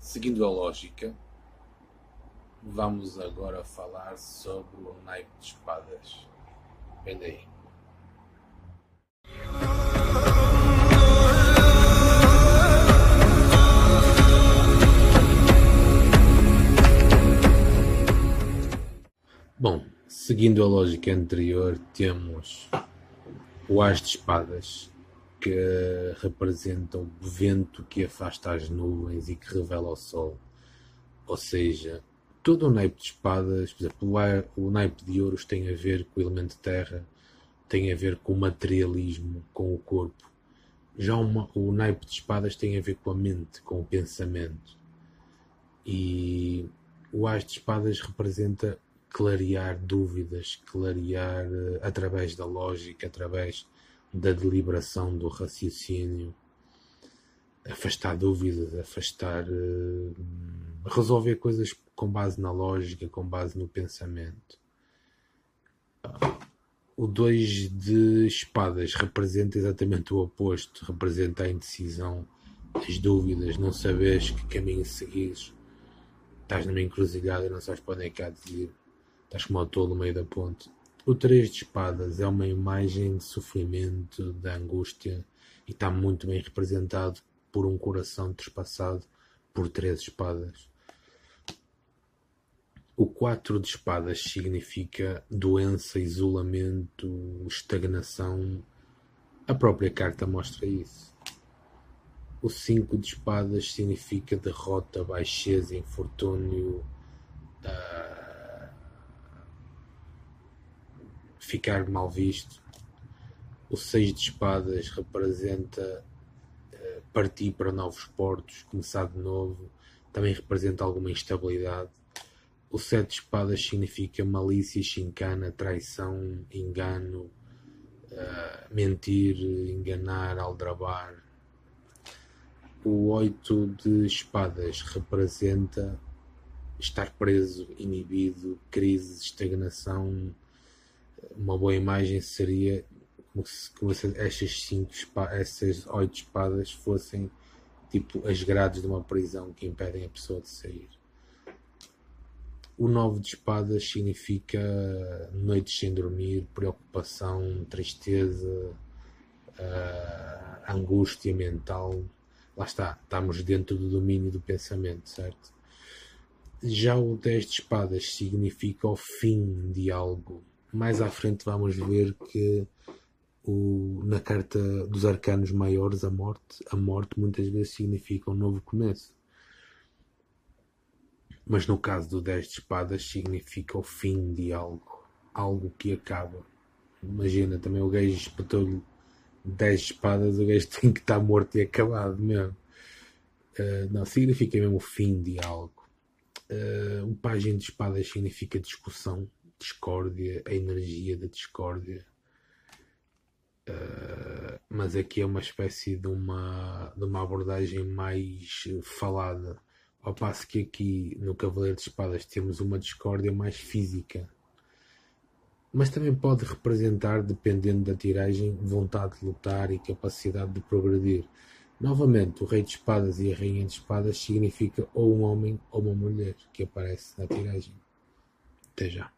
seguindo a lógica, vamos agora falar sobre o naipe de espadas. Vem daí. Bom, seguindo a lógica anterior, temos o As de Espadas, que representa o vento que afasta as nuvens e que revela o sol. Ou seja, todo o naipe de espadas, por exemplo, o naipe de ouros tem a ver com o elemento terra, tem a ver com o materialismo, com o corpo. Já uma, o naipe de espadas tem a ver com a mente, com o pensamento. E o as de espadas representa clarear dúvidas, clarear uh, através da lógica, através da deliberação, do raciocínio, afastar dúvidas, afastar. Uh, resolver coisas com base na lógica, com base no pensamento. O 2 de espadas representa exatamente o oposto, representa a indecisão, as dúvidas, não sabes que caminho seguir. Estás numa encruzilhada não sabes para onde é que há de ir Estás como tolo no meio da ponte. O Três de Espadas é uma imagem de sofrimento, de angústia e está muito bem representado por um coração trespassado por três espadas. O quatro de espadas significa doença, isolamento, estagnação. A própria carta mostra isso. O cinco de espadas significa derrota, baixeza, infortúnio, uh, ficar mal visto. O seis de espadas representa uh, partir para novos portos, começar de novo. Também representa alguma instabilidade. O sete de espadas significa malícia, chincana, traição, engano, uh, mentir, enganar, aldrabar. O oito de espadas representa estar preso, inibido, crise, estagnação, uma boa imagem seria como se, como se estas cinco essas oito espadas fossem tipo as grades de uma prisão que impedem a pessoa de sair. O nove de espadas significa noites sem dormir, preocupação, tristeza, uh, angústia mental. Lá está, estamos dentro do domínio do pensamento, certo? Já o 10 de espadas significa o fim de algo, mais à frente vamos ver que o, na carta dos arcanos maiores a morte, a morte muitas vezes significa um novo começo. Mas no caso do 10 de espadas significa o fim de algo, algo que acaba. Imagina, também o gajo espetou-lhe 10 espadas, o gajo tem que estar morto e acabado mesmo. Uh, não, significa mesmo o fim de algo. Uh, o página de espadas significa discussão, discórdia, a energia da discórdia. Uh, mas aqui é uma espécie de uma, de uma abordagem mais falada. Ao passo que aqui no Cavaleiro de Espadas temos uma discórdia mais física. Mas também pode representar, dependendo da tiragem, vontade de lutar e capacidade de progredir. Novamente, o Rei de Espadas e a Rainha de Espadas significa ou um homem ou uma mulher que aparece na tiragem. Até já.